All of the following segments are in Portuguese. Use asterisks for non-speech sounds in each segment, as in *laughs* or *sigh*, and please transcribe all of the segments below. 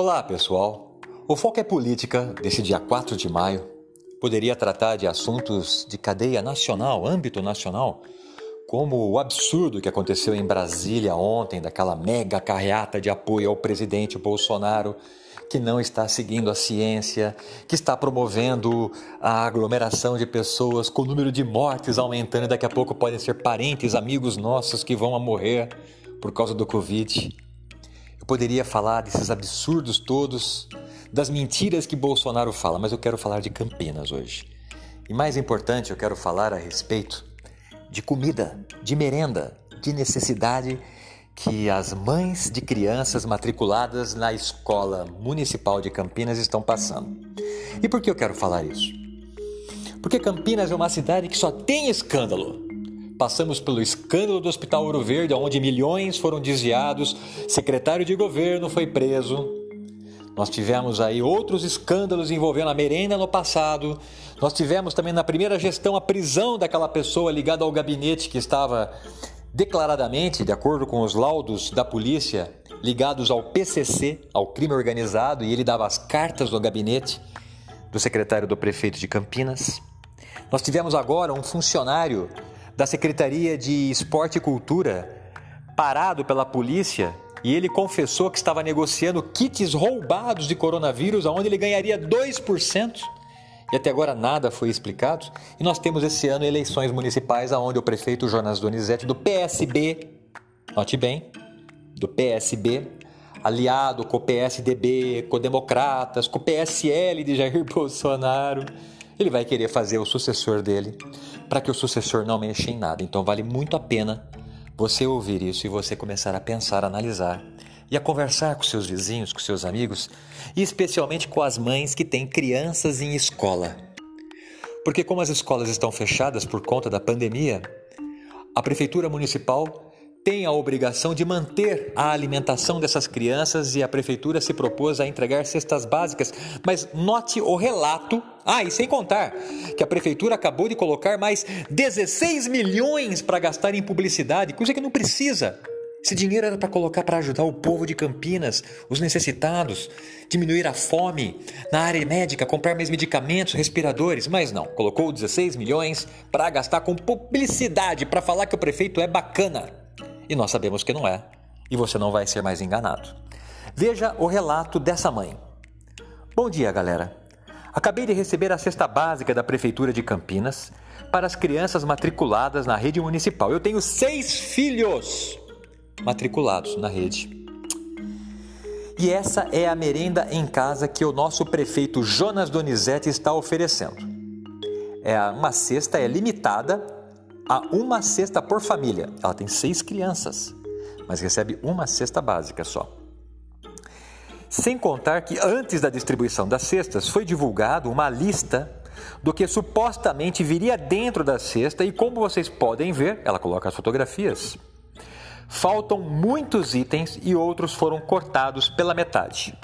Olá, pessoal. O Foco é Política desse dia 4 de maio. Poderia tratar de assuntos de cadeia nacional, âmbito nacional, como o absurdo que aconteceu em Brasília ontem, daquela mega carreata de apoio ao presidente Bolsonaro, que não está seguindo a ciência, que está promovendo a aglomeração de pessoas, com o número de mortes aumentando, e daqui a pouco podem ser parentes, amigos nossos que vão a morrer por causa do Covid. Poderia falar desses absurdos todos, das mentiras que Bolsonaro fala, mas eu quero falar de Campinas hoje. E mais importante, eu quero falar a respeito de comida, de merenda, de necessidade que as mães de crianças matriculadas na escola municipal de Campinas estão passando. E por que eu quero falar isso? Porque Campinas é uma cidade que só tem escândalo. Passamos pelo escândalo do Hospital Ouro Verde, onde milhões foram desviados, secretário de governo foi preso. Nós tivemos aí outros escândalos envolvendo a merenda no passado. Nós tivemos também na primeira gestão a prisão daquela pessoa ligada ao gabinete que estava declaradamente, de acordo com os laudos da polícia, ligados ao PCC, ao crime organizado, e ele dava as cartas do gabinete do secretário do prefeito de Campinas. Nós tivemos agora um funcionário da Secretaria de Esporte e Cultura parado pela polícia e ele confessou que estava negociando kits roubados de coronavírus, onde ele ganharia 2%. E até agora nada foi explicado. E nós temos esse ano eleições municipais, onde o prefeito Jonas Donizete, do PSB, note bem, do PSB, aliado com o PSDB, com Democratas, com o PSL de Jair *laughs* Bolsonaro, ele vai querer fazer o sucessor dele para que o sucessor não mexa em nada. Então vale muito a pena você ouvir isso e você começar a pensar, analisar e a conversar com seus vizinhos, com seus amigos e especialmente com as mães que têm crianças em escola. Porque como as escolas estão fechadas por conta da pandemia, a prefeitura municipal tem a obrigação de manter a alimentação dessas crianças e a prefeitura se propôs a entregar cestas básicas. Mas note o relato. Ah, e sem contar que a prefeitura acabou de colocar mais 16 milhões para gastar em publicidade, coisa que não precisa. Esse dinheiro era para colocar para ajudar o povo de Campinas, os necessitados, diminuir a fome na área médica, comprar mais medicamentos, respiradores, mas não, colocou 16 milhões para gastar com publicidade, para falar que o prefeito é bacana. E nós sabemos que não é, e você não vai ser mais enganado. Veja o relato dessa mãe. Bom dia, galera. Acabei de receber a cesta básica da Prefeitura de Campinas para as crianças matriculadas na rede municipal. Eu tenho seis filhos matriculados na rede. E essa é a merenda em casa que o nosso prefeito Jonas Donizete está oferecendo. É uma cesta é limitada a uma cesta por família. Ela tem seis crianças, mas recebe uma cesta básica só. Sem contar que antes da distribuição das cestas foi divulgado uma lista do que supostamente viria dentro da cesta e como vocês podem ver, ela coloca as fotografias. Faltam muitos itens e outros foram cortados pela metade.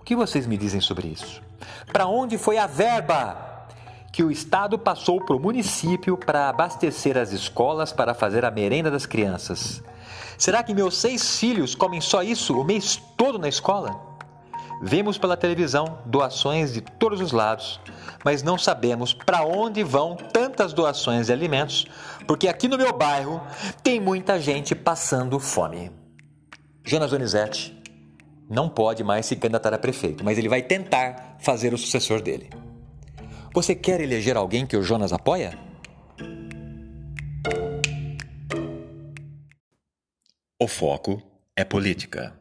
O que vocês me dizem sobre isso? Para onde foi a verba que o Estado passou para o município para abastecer as escolas para fazer a merenda das crianças. Será que meus seis filhos comem só isso o mês todo na escola? Vemos pela televisão doações de todos os lados, mas não sabemos para onde vão tantas doações de alimentos, porque aqui no meu bairro tem muita gente passando fome. Jonas Donizete não pode mais se candidatar a prefeito, mas ele vai tentar fazer o sucessor dele. Você quer eleger alguém que o Jonas apoia? O foco é política.